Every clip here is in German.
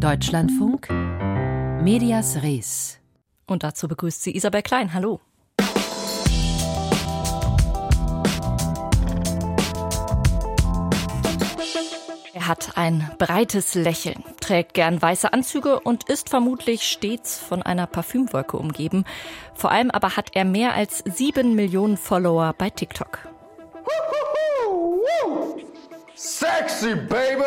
Deutschlandfunk Medias Res. Und dazu begrüßt sie Isabel Klein. Hallo. Er hat ein breites Lächeln, trägt gern weiße Anzüge und ist vermutlich stets von einer Parfümwolke umgeben. Vor allem aber hat er mehr als sieben Millionen Follower bei TikTok. Sexy, baby!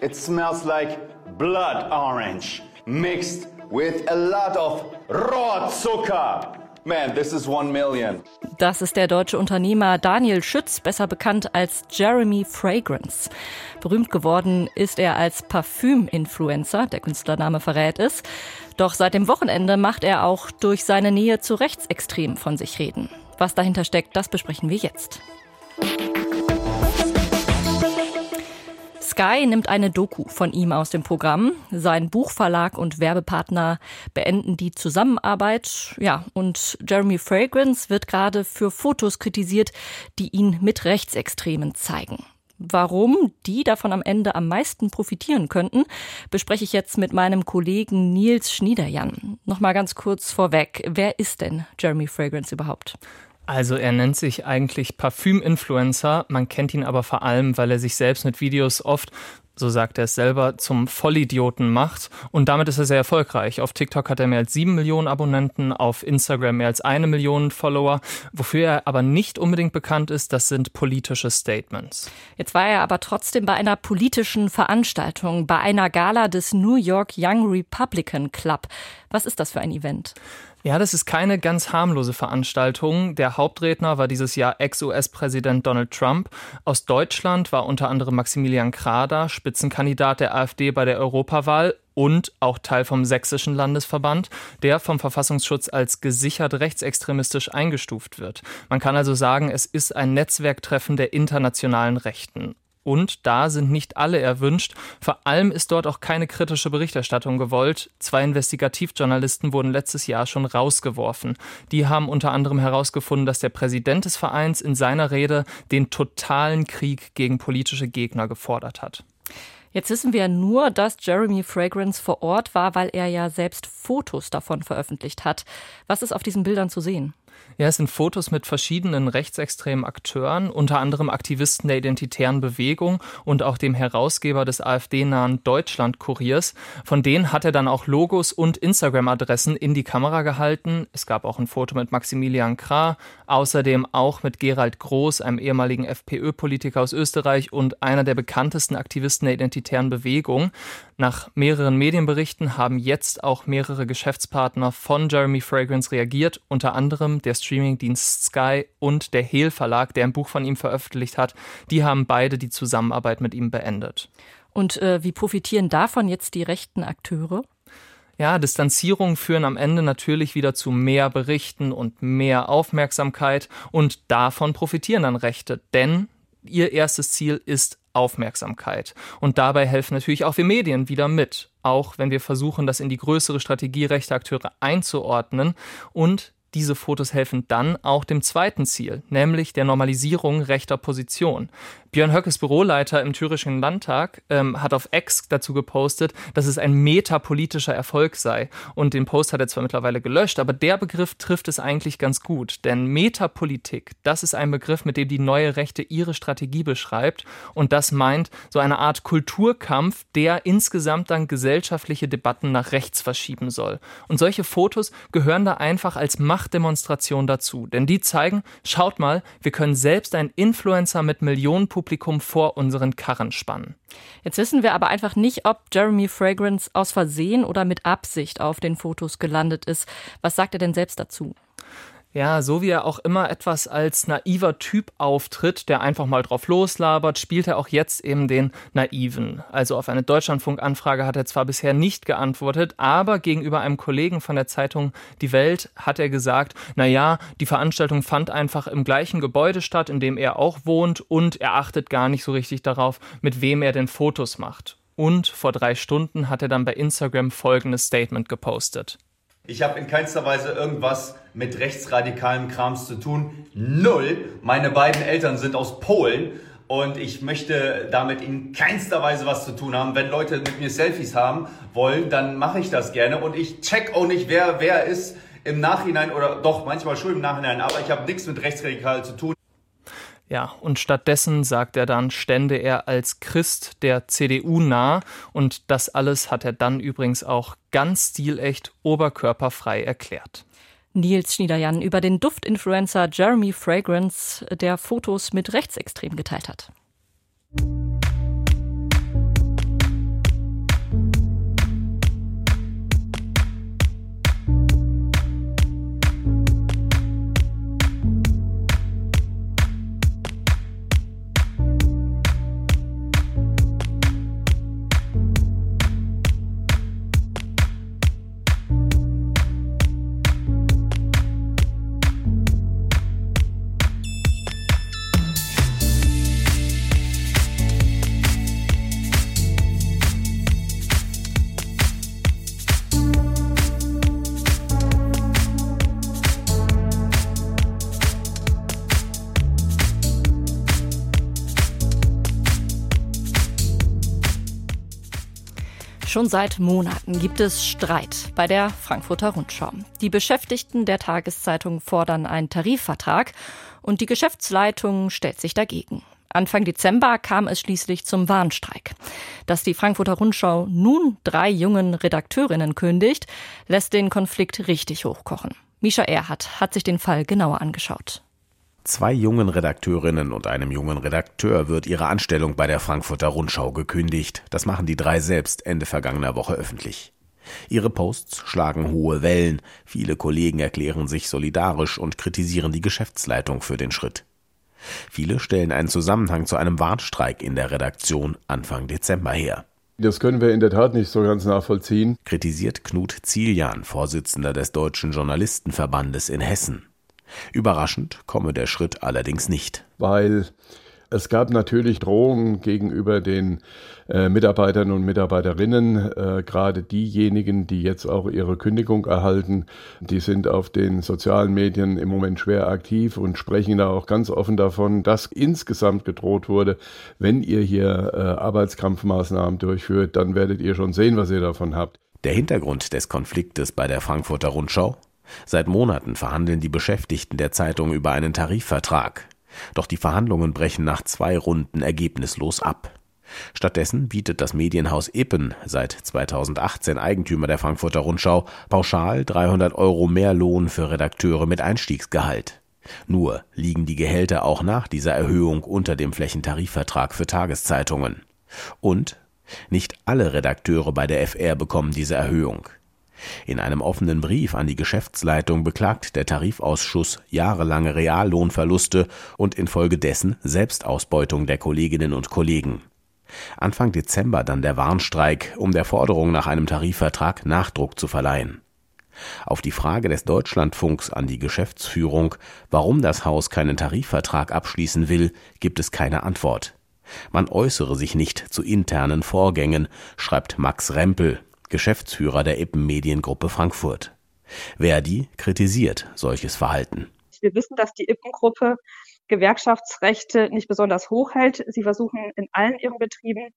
It smells like blood orange mixed with a lot of Rohrzucker. Man, this is one million. Das ist der deutsche Unternehmer Daniel Schütz, besser bekannt als Jeremy Fragrance. Berühmt geworden ist er als Parfüm-Influencer, der Künstlername verrät es. Doch seit dem Wochenende macht er auch durch seine Nähe zu Rechtsextremen von sich reden. Was dahinter steckt, das besprechen wir jetzt. Sky nimmt eine Doku von ihm aus dem Programm. Sein Buchverlag und Werbepartner beenden die Zusammenarbeit. Ja, und Jeremy Fragrance wird gerade für Fotos kritisiert, die ihn mit Rechtsextremen zeigen. Warum die davon am Ende am meisten profitieren könnten, bespreche ich jetzt mit meinem Kollegen Nils Schniederjan. Nochmal ganz kurz vorweg. Wer ist denn Jeremy Fragrance überhaupt? Also er nennt sich eigentlich Parfüm-Influencer, man kennt ihn aber vor allem, weil er sich selbst mit Videos oft so sagt er es selber, zum Vollidioten macht. Und damit ist er sehr erfolgreich. Auf TikTok hat er mehr als sieben Millionen Abonnenten, auf Instagram mehr als eine Million Follower. Wofür er aber nicht unbedingt bekannt ist, das sind politische Statements. Jetzt war er aber trotzdem bei einer politischen Veranstaltung, bei einer Gala des New York Young Republican Club. Was ist das für ein Event? Ja, das ist keine ganz harmlose Veranstaltung. Der Hauptredner war dieses Jahr Ex-US-Präsident Donald Trump. Aus Deutschland war unter anderem Maximilian Krader, Spitzenkandidat der AfD bei der Europawahl und auch Teil vom Sächsischen Landesverband, der vom Verfassungsschutz als gesichert rechtsextremistisch eingestuft wird. Man kann also sagen, es ist ein Netzwerktreffen der internationalen Rechten. Und da sind nicht alle erwünscht. Vor allem ist dort auch keine kritische Berichterstattung gewollt. Zwei Investigativjournalisten wurden letztes Jahr schon rausgeworfen. Die haben unter anderem herausgefunden, dass der Präsident des Vereins in seiner Rede den totalen Krieg gegen politische Gegner gefordert hat. Jetzt wissen wir nur, dass Jeremy Fragrance vor Ort war, weil er ja selbst Fotos davon veröffentlicht hat. Was ist auf diesen Bildern zu sehen? Ja, es sind Fotos mit verschiedenen rechtsextremen Akteuren, unter anderem Aktivisten der identitären Bewegung und auch dem Herausgeber des AfD-nahen Deutschland-Kuriers. Von denen hat er dann auch Logos und Instagram-Adressen in die Kamera gehalten. Es gab auch ein Foto mit Maximilian Krah, außerdem auch mit Gerald Groß, einem ehemaligen FPÖ-Politiker aus Österreich und einer der bekanntesten Aktivisten der identitären Bewegung. Nach mehreren Medienberichten haben jetzt auch mehrere Geschäftspartner von Jeremy Fragrance reagiert, unter anderem der Streamingdienst Sky und der Hehl Verlag, der ein Buch von ihm veröffentlicht hat. Die haben beide die Zusammenarbeit mit ihm beendet. Und äh, wie profitieren davon jetzt die rechten Akteure? Ja, Distanzierungen führen am Ende natürlich wieder zu mehr Berichten und mehr Aufmerksamkeit und davon profitieren dann Rechte, denn ihr erstes Ziel ist Aufmerksamkeit. Und dabei helfen natürlich auch wir Medien wieder mit, auch wenn wir versuchen, das in die größere Strategie rechter Akteure einzuordnen und diese Fotos helfen dann auch dem zweiten Ziel, nämlich der Normalisierung rechter Position. Björn Höckes Büroleiter im Thürischen Landtag ähm, hat auf X dazu gepostet, dass es ein metapolitischer Erfolg sei. Und den Post hat er zwar mittlerweile gelöscht, aber der Begriff trifft es eigentlich ganz gut. Denn Metapolitik, das ist ein Begriff, mit dem die neue Rechte ihre Strategie beschreibt. Und das meint so eine Art Kulturkampf, der insgesamt dann gesellschaftliche Debatten nach rechts verschieben soll. Und solche Fotos gehören da einfach als Machtdemonstration dazu. Denn die zeigen, schaut mal, wir können selbst ein Influencer mit Millionen Publikum vor unseren Karren spannen. Jetzt wissen wir aber einfach nicht, ob Jeremy Fragrance aus Versehen oder mit Absicht auf den Fotos gelandet ist. Was sagt er denn selbst dazu? Ja, so wie er auch immer etwas als naiver Typ auftritt, der einfach mal drauf loslabert, spielt er auch jetzt eben den Naiven. Also auf eine Deutschlandfunk-Anfrage hat er zwar bisher nicht geantwortet, aber gegenüber einem Kollegen von der Zeitung Die Welt hat er gesagt, na ja, die Veranstaltung fand einfach im gleichen Gebäude statt, in dem er auch wohnt und er achtet gar nicht so richtig darauf, mit wem er denn Fotos macht. Und vor drei Stunden hat er dann bei Instagram folgendes Statement gepostet. Ich habe in keinster Weise irgendwas mit rechtsradikalem Krams zu tun. Null. Meine beiden Eltern sind aus Polen. und ich möchte damit in keinster Weise was zu tun haben. Wenn Leute mit mir Selfies haben wollen, dann mache ich das gerne und ich check auch nicht, wer wer ist im Nachhinein oder doch manchmal schon im Nachhinein, aber ich habe nichts mit Rechtsradikal zu tun. Ja, und stattdessen, sagt er dann, stände er als Christ der CDU nah und das alles hat er dann übrigens auch ganz stilecht oberkörperfrei erklärt. Nils Schniederjan über den Duftinfluencer Jeremy Fragrance, der Fotos mit Rechtsextrem geteilt hat. Schon seit Monaten gibt es Streit bei der Frankfurter Rundschau. Die Beschäftigten der Tageszeitung fordern einen Tarifvertrag und die Geschäftsleitung stellt sich dagegen. Anfang Dezember kam es schließlich zum Warnstreik. Dass die Frankfurter Rundschau nun drei jungen Redakteurinnen kündigt, lässt den Konflikt richtig hochkochen. Misha Erhardt hat sich den Fall genauer angeschaut. Zwei jungen Redakteurinnen und einem jungen Redakteur wird ihre Anstellung bei der Frankfurter Rundschau gekündigt. Das machen die drei selbst Ende vergangener Woche öffentlich. Ihre Posts schlagen hohe Wellen. Viele Kollegen erklären sich solidarisch und kritisieren die Geschäftsleitung für den Schritt. Viele stellen einen Zusammenhang zu einem Warnstreik in der Redaktion Anfang Dezember her. Das können wir in der Tat nicht so ganz nachvollziehen, kritisiert Knut Zieljan, Vorsitzender des Deutschen Journalistenverbandes in Hessen. Überraschend komme der Schritt allerdings nicht. Weil es gab natürlich Drohungen gegenüber den äh, Mitarbeitern und Mitarbeiterinnen, äh, gerade diejenigen, die jetzt auch ihre Kündigung erhalten, die sind auf den sozialen Medien im Moment schwer aktiv und sprechen da auch ganz offen davon, dass insgesamt gedroht wurde, wenn ihr hier äh, Arbeitskampfmaßnahmen durchführt, dann werdet ihr schon sehen, was ihr davon habt. Der Hintergrund des Konfliktes bei der Frankfurter Rundschau? Seit Monaten verhandeln die Beschäftigten der Zeitung über einen Tarifvertrag. Doch die Verhandlungen brechen nach zwei Runden ergebnislos ab. Stattdessen bietet das Medienhaus Ippen, seit 2018 Eigentümer der Frankfurter Rundschau, pauschal 300 Euro mehr Lohn für Redakteure mit Einstiegsgehalt. Nur liegen die Gehälter auch nach dieser Erhöhung unter dem Flächentarifvertrag für Tageszeitungen. Und nicht alle Redakteure bei der FR bekommen diese Erhöhung. In einem offenen Brief an die Geschäftsleitung beklagt der Tarifausschuss jahrelange Reallohnverluste und infolgedessen Selbstausbeutung der Kolleginnen und Kollegen. Anfang Dezember dann der Warnstreik, um der Forderung nach einem Tarifvertrag Nachdruck zu verleihen. Auf die Frage des Deutschlandfunks an die Geschäftsführung, warum das Haus keinen Tarifvertrag abschließen will, gibt es keine Antwort. Man äußere sich nicht zu internen Vorgängen, schreibt Max Rempel, Geschäftsführer der Ippen Mediengruppe Frankfurt. Verdi kritisiert solches Verhalten. Wir wissen, dass die Ippen-Gruppe Gewerkschaftsrechte nicht besonders hoch hält. Sie versuchen in allen ihren Betrieben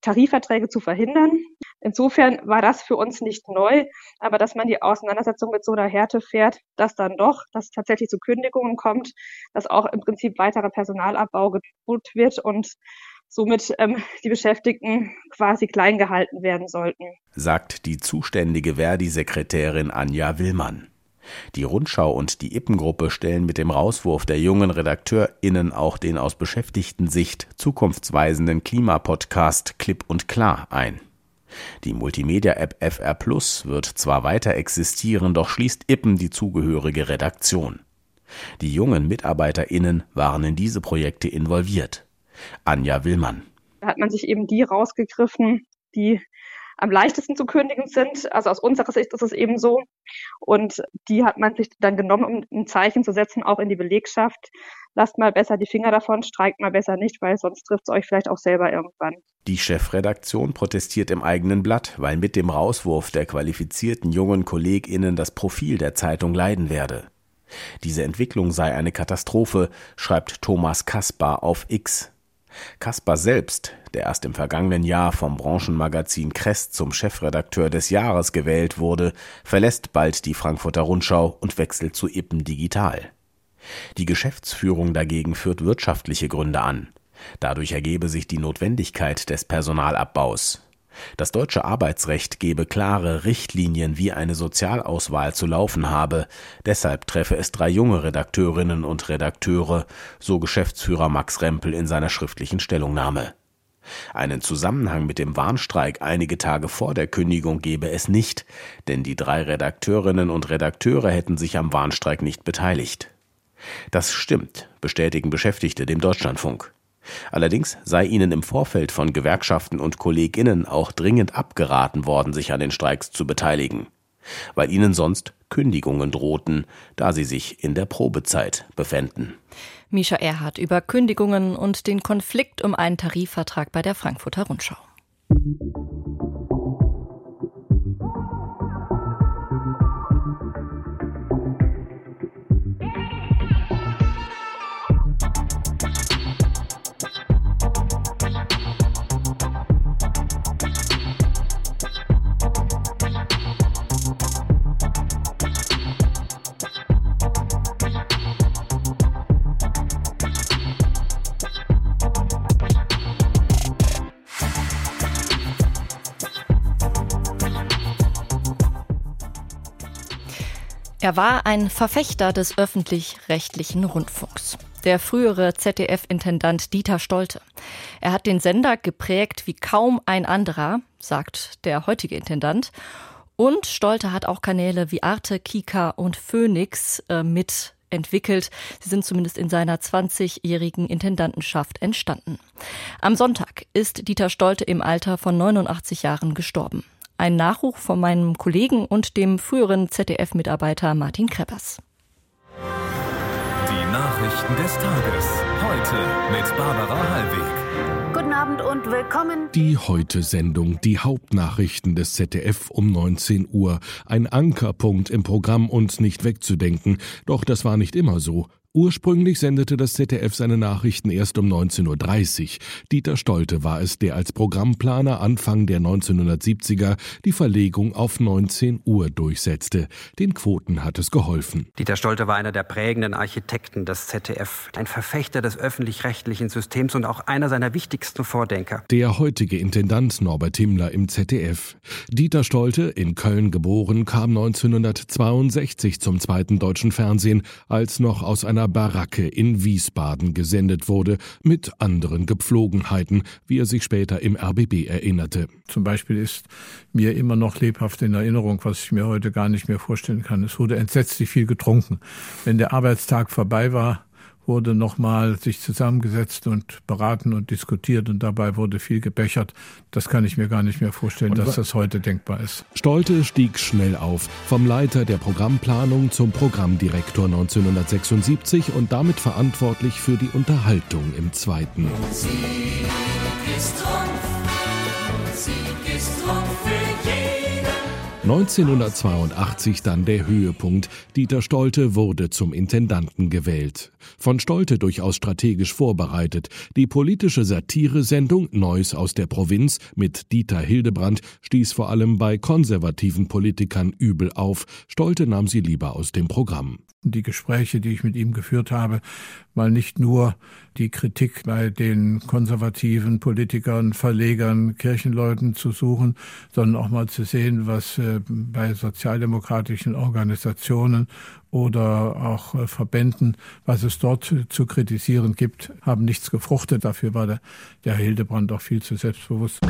Tarifverträge zu verhindern. Insofern war das für uns nicht neu, aber dass man die Auseinandersetzung mit so einer Härte fährt, dass dann doch, dass tatsächlich zu Kündigungen kommt, dass auch im Prinzip weiterer Personalabbau gedroht wird und somit ähm, die Beschäftigten quasi klein gehalten werden sollten. Sagt die zuständige Verdi-Sekretärin Anja Willmann. Die Rundschau und die Ippengruppe stellen mit dem Rauswurf der jungen RedakteurInnen auch den aus Beschäftigten-Sicht zukunftsweisenden Klimapodcast Klipp und Klar ein. Die Multimedia-App FR Plus wird zwar weiter existieren, doch schließt Ippen die zugehörige Redaktion. Die jungen MitarbeiterInnen waren in diese Projekte involviert. Anja Willmann. Da hat man sich eben die rausgegriffen, die am leichtesten zu kündigen sind. Also aus unserer Sicht ist es eben so. Und die hat man sich dann genommen, um ein Zeichen zu setzen, auch in die Belegschaft. Lasst mal besser die Finger davon, streikt mal besser nicht, weil sonst trifft es euch vielleicht auch selber irgendwann. Die Chefredaktion protestiert im eigenen Blatt, weil mit dem Rauswurf der qualifizierten jungen KollegInnen das Profil der Zeitung leiden werde. Diese Entwicklung sei eine Katastrophe, schreibt Thomas Kaspar auf X. Kaspar selbst, der erst im vergangenen Jahr vom Branchenmagazin Kress zum Chefredakteur des Jahres gewählt wurde, verlässt bald die Frankfurter Rundschau und wechselt zu Ippen Digital. Die Geschäftsführung dagegen führt wirtschaftliche Gründe an. Dadurch ergebe sich die Notwendigkeit des Personalabbaus. Das deutsche Arbeitsrecht gebe klare Richtlinien, wie eine Sozialauswahl zu laufen habe. Deshalb treffe es drei junge Redakteurinnen und Redakteure, so Geschäftsführer Max Rempel in seiner schriftlichen Stellungnahme. Einen Zusammenhang mit dem Warnstreik einige Tage vor der Kündigung gebe es nicht, denn die drei Redakteurinnen und Redakteure hätten sich am Warnstreik nicht beteiligt. Das stimmt, bestätigen Beschäftigte dem Deutschlandfunk. Allerdings sei ihnen im Vorfeld von Gewerkschaften und Kolleginnen auch dringend abgeraten worden, sich an den Streiks zu beteiligen, weil ihnen sonst Kündigungen drohten, da sie sich in der Probezeit befänden. Misha Erhardt über Kündigungen und den Konflikt um einen Tarifvertrag bei der Frankfurter Rundschau. Er war ein Verfechter des öffentlich-rechtlichen Rundfunks. Der frühere ZDF-Intendant Dieter Stolte. Er hat den Sender geprägt wie kaum ein anderer, sagt der heutige Intendant. Und Stolte hat auch Kanäle wie Arte, Kika und Phoenix äh, mit. Sie sind zumindest in seiner 20-jährigen Intendantenschaft entstanden. Am Sonntag ist Dieter Stolte im Alter von 89 Jahren gestorben. Ein Nachruf von meinem Kollegen und dem früheren ZDF-Mitarbeiter Martin Kreppers. Die Nachrichten des Tages. Heute mit Barbara Hallweg. Guten Abend und willkommen. Die Heute-Sendung, die Hauptnachrichten des ZDF um 19 Uhr. Ein Ankerpunkt im Programm und nicht wegzudenken. Doch das war nicht immer so. Ursprünglich sendete das ZDF seine Nachrichten erst um 19.30 Uhr. Dieter Stolte war es, der als Programmplaner Anfang der 1970er die Verlegung auf 19 Uhr durchsetzte. Den Quoten hat es geholfen. Dieter Stolte war einer der prägenden Architekten des ZDF, ein Verfechter des öffentlich-rechtlichen Systems und auch einer seiner wichtigsten Vordenker. Der heutige Intendant Norbert Himmler im ZDF. Dieter Stolte, in Köln geboren, kam 1962 zum zweiten deutschen Fernsehen, als noch aus einer einer Baracke in Wiesbaden gesendet wurde, mit anderen Gepflogenheiten, wie er sich später im RBB erinnerte. Zum Beispiel ist mir immer noch lebhaft in Erinnerung, was ich mir heute gar nicht mehr vorstellen kann. Es wurde entsetzlich viel getrunken. Wenn der Arbeitstag vorbei war, wurde nochmal sich zusammengesetzt und beraten und diskutiert und dabei wurde viel gebechert. Das kann ich mir gar nicht mehr vorstellen, und dass das heute denkbar ist. Stolte stieg schnell auf, vom Leiter der Programmplanung zum Programmdirektor 1976 und damit verantwortlich für die Unterhaltung im Zweiten. Musik ist Trumpf, Musik ist Trumpf. 1982 dann der Höhepunkt. Dieter Stolte wurde zum Intendanten gewählt. Von Stolte durchaus strategisch vorbereitet. Die politische Satiresendung Neues aus der Provinz mit Dieter Hildebrand stieß vor allem bei konservativen Politikern übel auf. Stolte nahm sie lieber aus dem Programm die Gespräche, die ich mit ihm geführt habe, mal nicht nur die Kritik bei den konservativen Politikern, Verlegern, Kirchenleuten zu suchen, sondern auch mal zu sehen, was äh, bei sozialdemokratischen Organisationen oder auch äh, Verbänden, was es dort zu kritisieren gibt, haben nichts gefruchtet. Dafür war der, der Hildebrand auch viel zu selbstbewusst.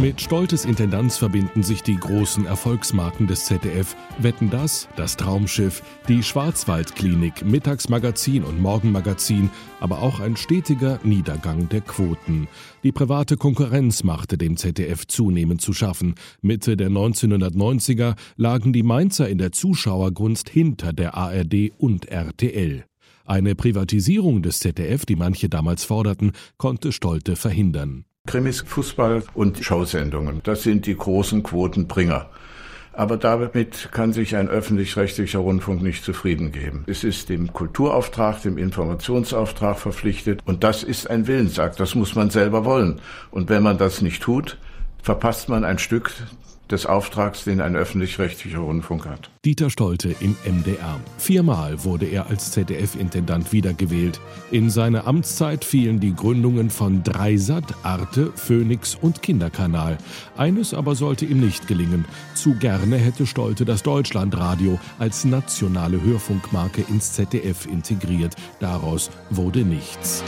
Mit Stoltes Intendanz verbinden sich die großen Erfolgsmarken des ZDF. Wetten das, das Traumschiff, die Schwarzwaldklinik, Mittagsmagazin und Morgenmagazin, aber auch ein stetiger Niedergang der Quoten. Die private Konkurrenz machte dem ZDF zunehmend zu schaffen. Mitte der 1990er lagen die Mainzer in der Zuschauergunst hinter der ARD und RTL. Eine Privatisierung des ZDF, die manche damals forderten, konnte Stolte verhindern. Krimis, Fußball und Showsendungen. Das sind die großen Quotenbringer. Aber damit kann sich ein öffentlich-rechtlicher Rundfunk nicht zufrieden geben. Es ist dem Kulturauftrag, dem Informationsauftrag verpflichtet und das ist ein Willensakt. Das muss man selber wollen. Und wenn man das nicht tut, verpasst man ein Stück des Auftrags, den ein öffentlich-rechtlicher Rundfunk hat. Dieter Stolte im MDR. Viermal wurde er als ZDF-Intendant wiedergewählt. In seine Amtszeit fielen die Gründungen von Dreisat, Arte, Phoenix und Kinderkanal. Eines aber sollte ihm nicht gelingen. Zu gerne hätte Stolte das Deutschlandradio als nationale Hörfunkmarke ins ZDF integriert. Daraus wurde nichts.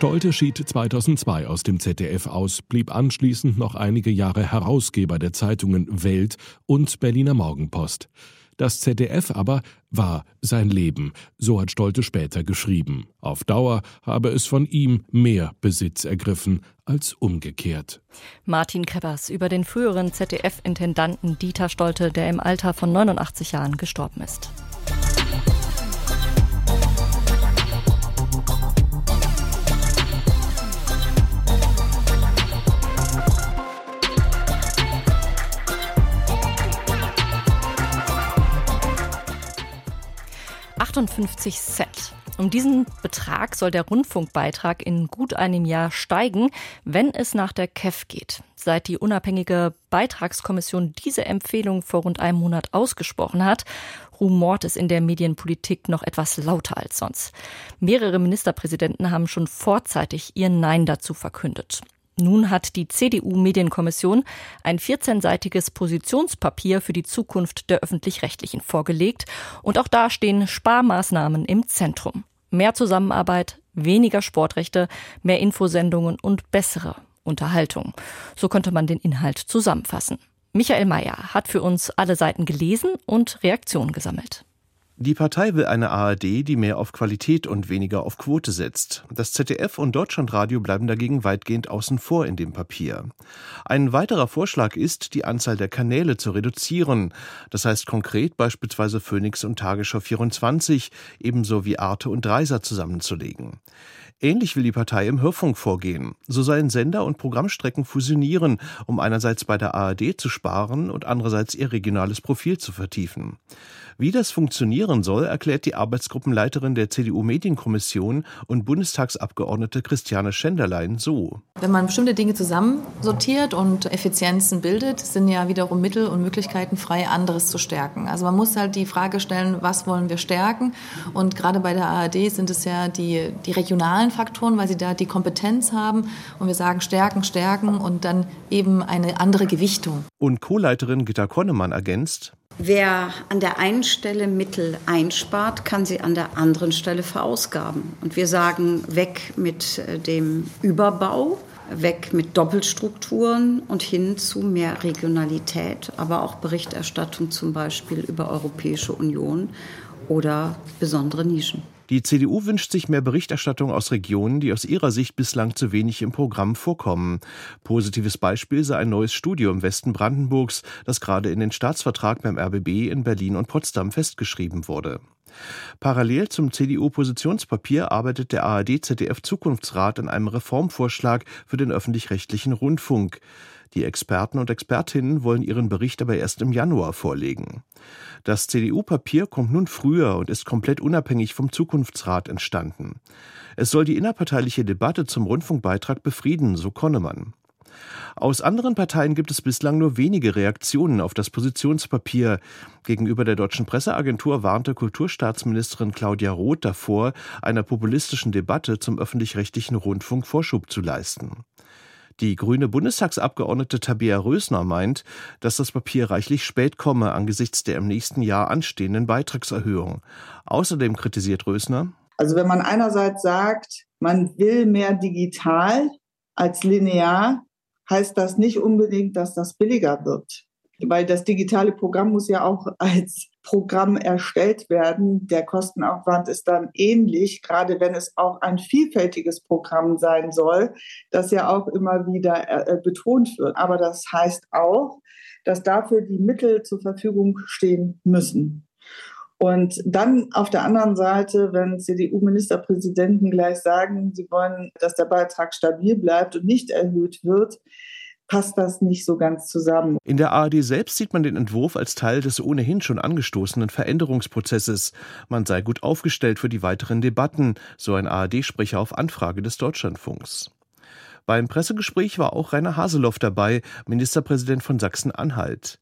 Stolte schied 2002 aus dem ZDF aus, blieb anschließend noch einige Jahre Herausgeber der Zeitungen Welt und Berliner Morgenpost. Das ZDF aber war sein Leben, so hat Stolte später geschrieben. Auf Dauer habe es von ihm mehr Besitz ergriffen als umgekehrt. Martin Kreppers über den früheren ZDF-Intendanten Dieter Stolte, der im Alter von 89 Jahren gestorben ist. 58 Cent. Um diesen Betrag soll der Rundfunkbeitrag in gut einem Jahr steigen, wenn es nach der KEF geht. Seit die unabhängige Beitragskommission diese Empfehlung vor rund einem Monat ausgesprochen hat, rumort es in der Medienpolitik noch etwas lauter als sonst. Mehrere Ministerpräsidenten haben schon vorzeitig ihr Nein dazu verkündet. Nun hat die CDU-Medienkommission ein 14-seitiges Positionspapier für die Zukunft der öffentlich-rechtlichen vorgelegt. Und auch da stehen Sparmaßnahmen im Zentrum. Mehr Zusammenarbeit, weniger Sportrechte, mehr Infosendungen und bessere Unterhaltung. So könnte man den Inhalt zusammenfassen. Michael Mayer hat für uns alle Seiten gelesen und Reaktionen gesammelt. Die Partei will eine ARD, die mehr auf Qualität und weniger auf Quote setzt. Das ZDF und Deutschlandradio bleiben dagegen weitgehend außen vor in dem Papier. Ein weiterer Vorschlag ist, die Anzahl der Kanäle zu reduzieren. Das heißt konkret beispielsweise Phoenix und Tagesschau 24, ebenso wie Arte und Dreiser zusammenzulegen. Ähnlich will die Partei im Hörfunk vorgehen. So sollen Sender und Programmstrecken fusionieren, um einerseits bei der ARD zu sparen und andererseits ihr regionales Profil zu vertiefen. Wie das funktionieren soll, erklärt die Arbeitsgruppenleiterin der CDU-Medienkommission und Bundestagsabgeordnete Christiane Schenderlein so. Wenn man bestimmte Dinge zusammensortiert und Effizienzen bildet, sind ja wiederum Mittel und Möglichkeiten frei, anderes zu stärken. Also man muss halt die Frage stellen, was wollen wir stärken? Und gerade bei der ARD sind es ja die, die regionalen Faktoren, weil sie da die Kompetenz haben. Und wir sagen stärken, stärken und dann eben eine andere Gewichtung. Und Co-Leiterin Gitta Konnemann ergänzt, Wer an der einen Stelle Mittel einspart, kann sie an der anderen Stelle verausgaben. Und wir sagen weg mit äh, dem Überbau, weg mit Doppelstrukturen und hin zu mehr Regionalität, aber auch Berichterstattung zum Beispiel über Europäische Union oder besondere Nischen. Die CDU wünscht sich mehr Berichterstattung aus Regionen, die aus ihrer Sicht bislang zu wenig im Programm vorkommen. Positives Beispiel sei ein neues Studio im Westen Brandenburgs, das gerade in den Staatsvertrag beim RBB in Berlin und Potsdam festgeschrieben wurde. Parallel zum CDU-Positionspapier arbeitet der ARD-ZDF-Zukunftsrat an einem Reformvorschlag für den öffentlich-rechtlichen Rundfunk. Die Experten und Expertinnen wollen ihren Bericht aber erst im Januar vorlegen. Das CDU-Papier kommt nun früher und ist komplett unabhängig vom Zukunftsrat entstanden. Es soll die innerparteiliche Debatte zum Rundfunkbeitrag befrieden, so Konnemann. Aus anderen Parteien gibt es bislang nur wenige Reaktionen auf das Positionspapier. Gegenüber der deutschen Presseagentur warnte Kulturstaatsministerin Claudia Roth davor, einer populistischen Debatte zum öffentlich-rechtlichen Rundfunk Vorschub zu leisten. Die grüne Bundestagsabgeordnete Tabea Rösner meint, dass das Papier reichlich spät komme angesichts der im nächsten Jahr anstehenden Beitragserhöhung. Außerdem kritisiert Rösner, also wenn man einerseits sagt, man will mehr digital als linear, heißt das nicht unbedingt, dass das billiger wird. Weil das digitale Programm muss ja auch als Programm erstellt werden. Der Kostenaufwand ist dann ähnlich, gerade wenn es auch ein vielfältiges Programm sein soll, das ja auch immer wieder äh, betont wird. Aber das heißt auch, dass dafür die Mittel zur Verfügung stehen müssen. Und dann auf der anderen Seite, wenn CDU-Ministerpräsidenten gleich sagen, sie wollen, dass der Beitrag stabil bleibt und nicht erhöht wird, passt das nicht so ganz zusammen. In der ARD selbst sieht man den Entwurf als Teil des ohnehin schon angestoßenen Veränderungsprozesses. Man sei gut aufgestellt für die weiteren Debatten, so ein ARD-Sprecher auf Anfrage des Deutschlandfunks. Beim Pressegespräch war auch Rainer Haseloff dabei, Ministerpräsident von Sachsen-Anhalt.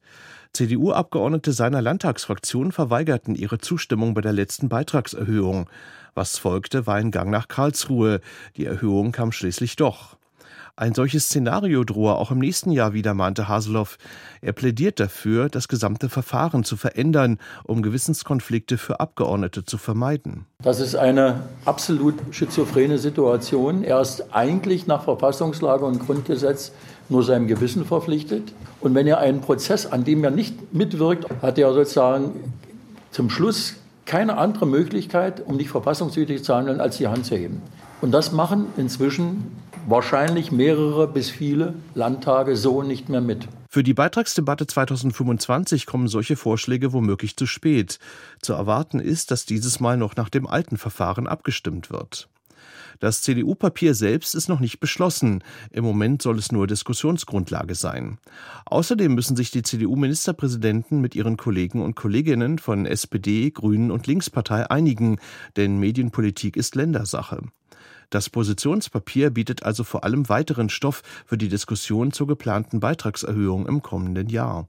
CDU-Abgeordnete seiner Landtagsfraktion verweigerten ihre Zustimmung bei der letzten Beitragserhöhung. Was folgte, war ein Gang nach Karlsruhe. Die Erhöhung kam schließlich doch. Ein solches Szenario drohe auch im nächsten Jahr wieder, mahnte Haseloff. Er plädiert dafür, das gesamte Verfahren zu verändern, um Gewissenskonflikte für Abgeordnete zu vermeiden. Das ist eine absolut schizophrene Situation. Er ist eigentlich nach Verfassungslage und Grundgesetz nur seinem Gewissen verpflichtet. Und wenn er einen Prozess, an dem er nicht mitwirkt, hat er sozusagen zum Schluss keine andere Möglichkeit, um nicht verfassungswidrig zu handeln, als die Hand zu heben. Und das machen inzwischen wahrscheinlich mehrere bis viele Landtage so nicht mehr mit. Für die Beitragsdebatte 2025 kommen solche Vorschläge womöglich zu spät. Zu erwarten ist, dass dieses Mal noch nach dem alten Verfahren abgestimmt wird. Das CDU-Papier selbst ist noch nicht beschlossen. Im Moment soll es nur Diskussionsgrundlage sein. Außerdem müssen sich die CDU-Ministerpräsidenten mit ihren Kollegen und Kolleginnen von SPD, Grünen und Linkspartei einigen, denn Medienpolitik ist Ländersache. Das Positionspapier bietet also vor allem weiteren Stoff für die Diskussion zur geplanten Beitragserhöhung im kommenden Jahr.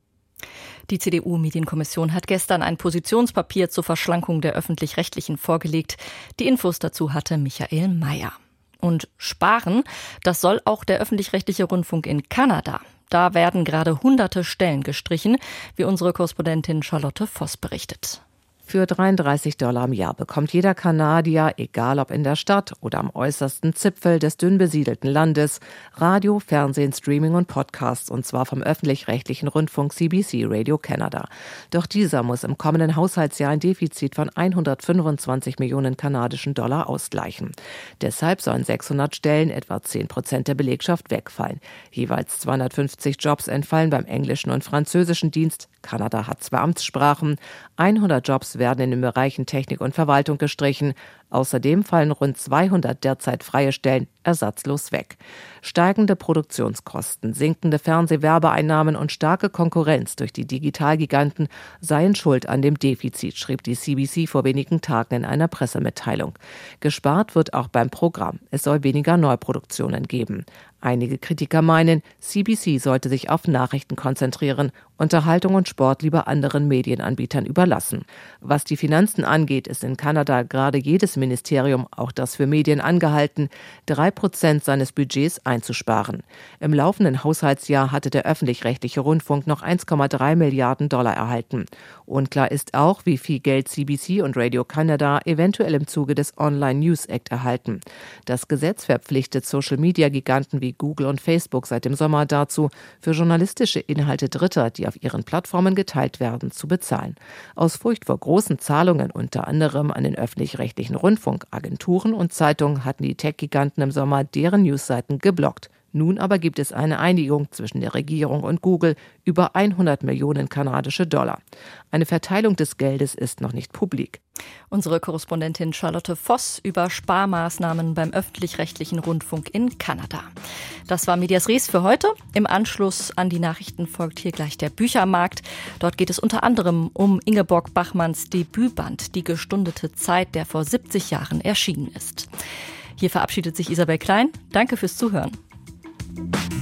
Die CDU-Medienkommission hat gestern ein Positionspapier zur Verschlankung der öffentlich-rechtlichen vorgelegt. Die Infos dazu hatte Michael Mayer. Und sparen, das soll auch der öffentlich-rechtliche Rundfunk in Kanada. Da werden gerade hunderte Stellen gestrichen, wie unsere Korrespondentin Charlotte Voss berichtet. Für 33 Dollar im Jahr bekommt jeder Kanadier, egal ob in der Stadt oder am äußersten Zipfel des dünn besiedelten Landes, Radio, Fernsehen, Streaming und Podcasts, und zwar vom öffentlich-rechtlichen Rundfunk CBC Radio Canada. Doch dieser muss im kommenden Haushaltsjahr ein Defizit von 125 Millionen kanadischen Dollar ausgleichen. Deshalb sollen 600 Stellen, etwa 10 Prozent der Belegschaft, wegfallen. Jeweils 250 Jobs entfallen beim englischen und französischen Dienst. Kanada hat zwei Amtssprachen. 100 Jobs werden in den Bereichen Technik und Verwaltung gestrichen. Außerdem fallen rund 200 derzeit freie Stellen ersatzlos weg. Steigende Produktionskosten, sinkende Fernsehwerbeeinnahmen und starke Konkurrenz durch die Digitalgiganten seien schuld an dem Defizit, schrieb die CBC vor wenigen Tagen in einer Pressemitteilung. Gespart wird auch beim Programm. Es soll weniger Neuproduktionen geben. Einige Kritiker meinen, CBC sollte sich auf Nachrichten konzentrieren, Unterhaltung und Sport lieber anderen Medienanbietern überlassen. Was die Finanzen angeht, ist in Kanada gerade jedes Ministerium, auch das für Medien, angehalten, drei Prozent seines Budgets einzusparen. Im laufenden Haushaltsjahr hatte der öffentlich-rechtliche Rundfunk noch 1,3 Milliarden Dollar erhalten. Unklar ist auch, wie viel Geld CBC und Radio Canada eventuell im Zuge des Online News Act erhalten. Das Gesetz verpflichtet Social-Media-Giganten wie Google und Facebook seit dem Sommer dazu, für journalistische Inhalte Dritter, die auf ihren Plattformen geteilt werden, zu bezahlen. Aus Furcht vor großen Zahlungen, unter anderem an den öffentlich-rechtlichen Rundfunk, Agenturen und Zeitungen, hatten die Tech-Giganten im Sommer deren Newsseiten geblockt. Nun aber gibt es eine Einigung zwischen der Regierung und Google über 100 Millionen kanadische Dollar. Eine Verteilung des Geldes ist noch nicht publik. Unsere Korrespondentin Charlotte Voss über Sparmaßnahmen beim öffentlich-rechtlichen Rundfunk in Kanada. Das war Medias Res für heute. Im Anschluss an die Nachrichten folgt hier gleich der Büchermarkt. Dort geht es unter anderem um Ingeborg Bachmanns Debütband Die gestundete Zeit, der vor 70 Jahren erschienen ist. Hier verabschiedet sich Isabel Klein. Danke fürs Zuhören. Bye.